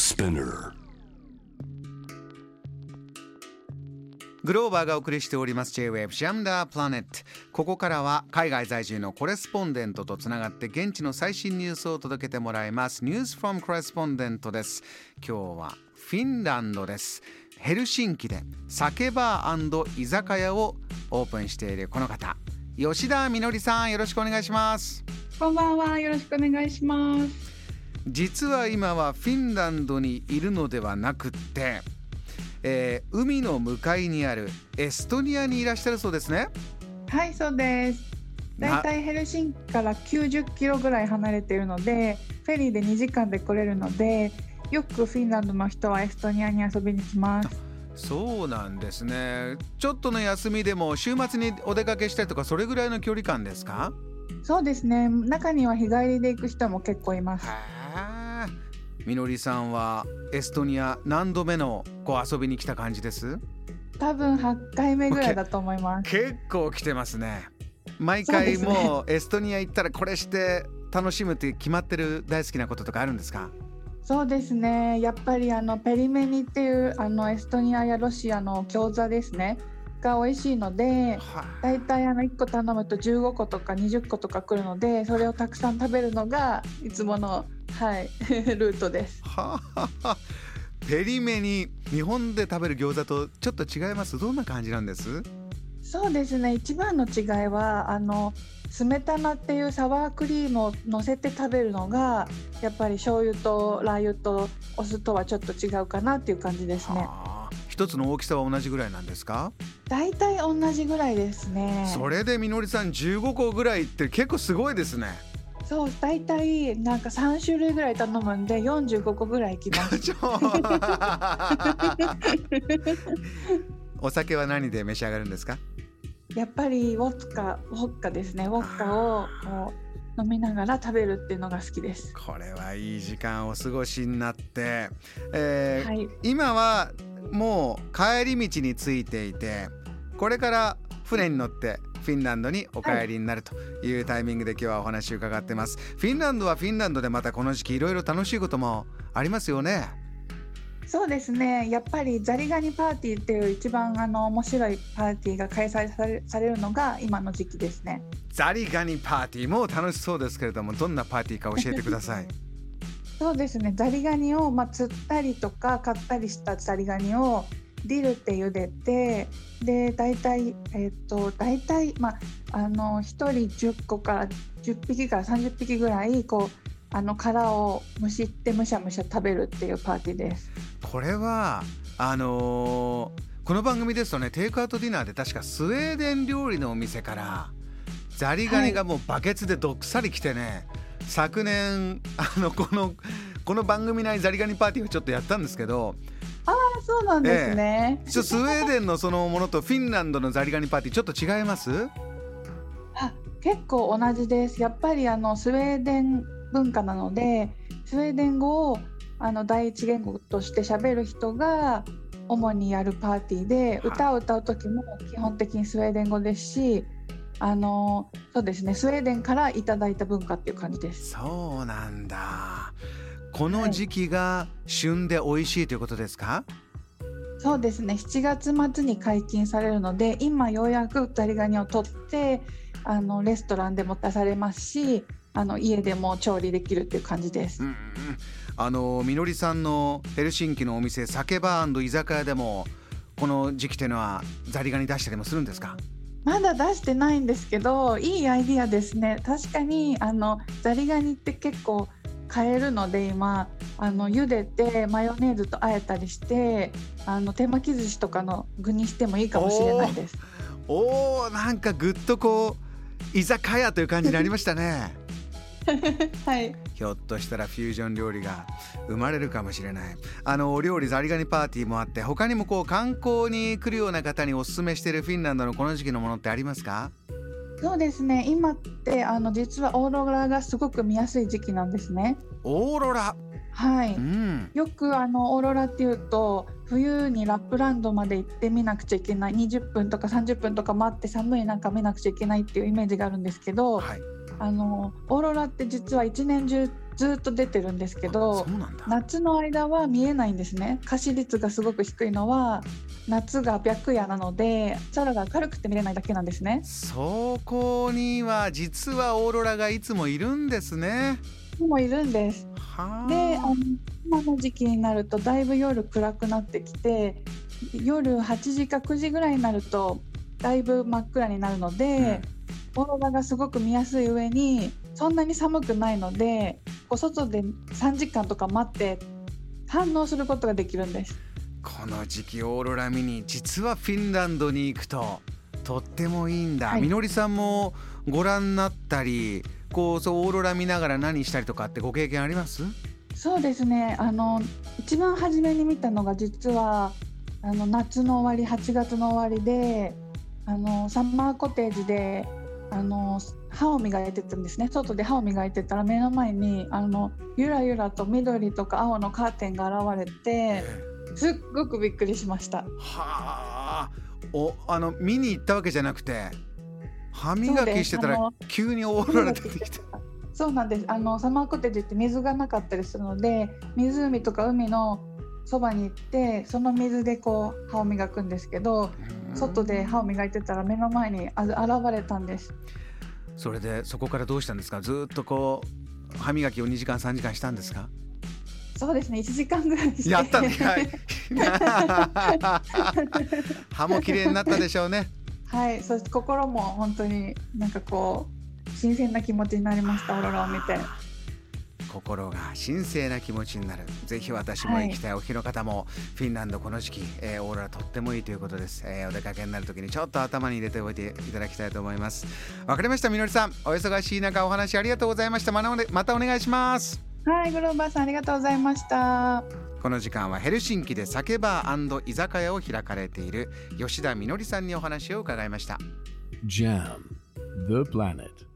Spinner. グローバーがお送りしております J-Wave ジャムダープラネット。ここからは海外在住のコレスポンデントとつながって現地の最新ニュースを届けてもらいます。News from Correspondent です。今日はフィンランドです。ヘルシンキで酒バー居酒屋をオープンしているこの方。吉田みのりさんよろしくお願いします。こんばんは。よろしくお願いします。実は今はフィンランドにいるのではなくって、えー海の向かいにあるエストニアにいらっしゃるそうですねはい、そうです。だいたいヘルシンキから90キロぐらい離れているので、フェリーで2時間で来れるので、よくフィンランドの人はエストニアに遊びに来ます。そうなんですねちょっとの休みでも週末にお出かけしたりとかそれぐらいの距離感ですか？そうですね。中には日帰りで行く人も結構います。みのりさんはエストニア何度目のこう遊びに来た感じです？多分8回目ぐらいだと思います。結構来てますね毎回もうエストニア行ったらこれして楽しむって決まってる大好きなこととかあるんですか？そうですね。やっぱりあのペリメニっていうあのエストニアやロシアの餃子ですね。が美味しいので、はだい。たいあの1個頼むと15個とか20個とか来るのでそれをたくさん食べるのがいつもの、はい、ルートです。ははは。ペリメに日本で食べる餃子とちょっと違います？どんな感じなんです？そうですね。一番の違いはあのスメタナっていうサワークリームを乗せて食べるのがやっぱり醤油とラー油とお酢とはちょっと違うかなっていう感じですね。はあ一つの大きさは同じぐらいなんですか、だいたい同じぐらいですね。それでみのりさん15個ぐらいって結構すごいですね。そうだいたいなんか3種類ぐらい頼むんで45個ぐらいいきます。お酒は何で召し上がるんですか？やっぱりウォッカウォッカですね。ウォッカをこう飲みながら食べるっていうのが好きです。これはいい時間をお過ごしになって、えーはい、今はもう帰り道についていてこれから船に乗ってフィンランドにお帰りになるというタイミングで今日はお話を伺ってます、フィンランドはフィンランドでまたこの時期いろいろ楽しいこともありますよね。そうですね。やっぱりザリガニパーティーっていう一番あの面白いパーティーが開催されされるのが今の時期ですね。ザリガニパーティーも楽しそうですけれどもどんなパーティーか教えてください そうですねザリガニを、まあ、釣ったりとか買ったりしたザリガニをディルって茹でてで大体えっ、と大体まああの1人10個から10匹から30匹ぐらいこうあの殻をむしってむしゃむしゃ食べるっていうパーティーです。これはあのーこの番組ですとねテイクアウトディナーで確かスウェーデン料理のお店からザリガニがもうバケツでどっさり来てね、昨年あのこのこの番組内ザリガニパーティーをちょっとやったんですけどあそうなんですね。ちょスウェーデンのそのものとフィンランドのザリガニパーティーちょっと違います？あ結構同じです。やっぱりあのスウェーデン文化なのでスウェーデン語をあの第一言語として喋る人が主にやるパーティーで歌を歌う時も基本的にスウェーデン語ですしあのそうですね。スウェーデンからいただいた文化っていう感じです。そうなんだ。この時期が旬で美味しいということですか、そうですね。7月末に解禁されるので今ようやくザリガニを取ってあのレストランでも出されますしあの家でも調理できるっていう感じです。う。んうんあのみのりさんのヘルシンキのお店酒バー居酒屋でもこの時期というのはザリガニ出したりもするんですか？まだ出してないんですけどいいアイディアですね確かにあのザリガニって結構買えるので今あの茹でてマヨネーズと和えたりしてあの手巻き寿司とかの具にしてもいいかもしれないです。おおなんかぐっとこう居酒屋という感じになりましたね はい、ひょっとしたらフュージョン料理が生まれるかもしれない。あのお料理ザリガニパーティーもあって他にもこう観光に来るような方におすすめしているフィンランドのこの時期のものってありますか？そうですね。今ってあの実はオーロラがすごく見やすい時期なんですね。オーロラ？はい、うん。よくあのオーロラっていうと冬にラップランドまで行って見なくちゃいけない。20分とか30分とか待って寒い中見なくちゃいけないっていうイメージがあるんですけど、はいあのオーロラって実は一年中ずっと出てるんですけど夏の間は見えないんですね。可視率がすごく低いのは夏が白夜なので空が明るくて見れないだけなんですね。そこには実はオーロラがいつもいるんですね。もいるんです。はあ。であの今の時期になるとだいぶ夜暗くなってきて夜8時か9時ぐらいになるとだいぶ真っ暗になるので、オーロラがすごく見やすい上にそんなに寒くないのでこう外で3時間とか待って反応することができるんです。この時期オーロラ見に実はフィンランドに行くととってもいいんだ、はい。みのりさんもご覧になったりこうそうオーロラ見ながら何したりとかってご経験あります？そうですね。あの一番初めに見たのが実はあの夏の終わり8月の終わりであのサンマーコテージであの歯を磨いてたんですね。外で歯を磨いてたら目の前にあのゆらゆらと緑とか青のカーテンが現れてすっごくびっくりしました。はあ。おあの見に行ったわけじゃなくて歯磨きしてたら急にオーロラ出てきてそうなんです。あのサマーコテージって水がなかったりするので湖とか海のそばに行ってその水でこう歯を磨くんですけど外で歯を磨いてたら目の前にあ現れたんです。それでそこからどうしたんですか？ずーっとこう歯磨きを2時間3時間したんですか？そうですね。1時間ぐらいして。やったねはい歯も綺麗になったでしょうね。はい。そして心も本当になんかこう新鮮な気持ちになりました。オーロラを見て心が神聖な気持ちになる。ぜひ私も行きたい、お日の方もフィンランドこの時期、えーオーロラとってもいいということです、えーお出かけになる時にちょっと頭に入れておいていただきたいと思います。わかりましたみのりさん。お忙しい中お話ありがとうございました。またお,、ね、またお願いします。はいグローバーさん。ありがとうございました。この時間はヘルシンキで酒バー居酒屋を開かれている吉田みのりさんにお話を伺いました。Jam, the planet.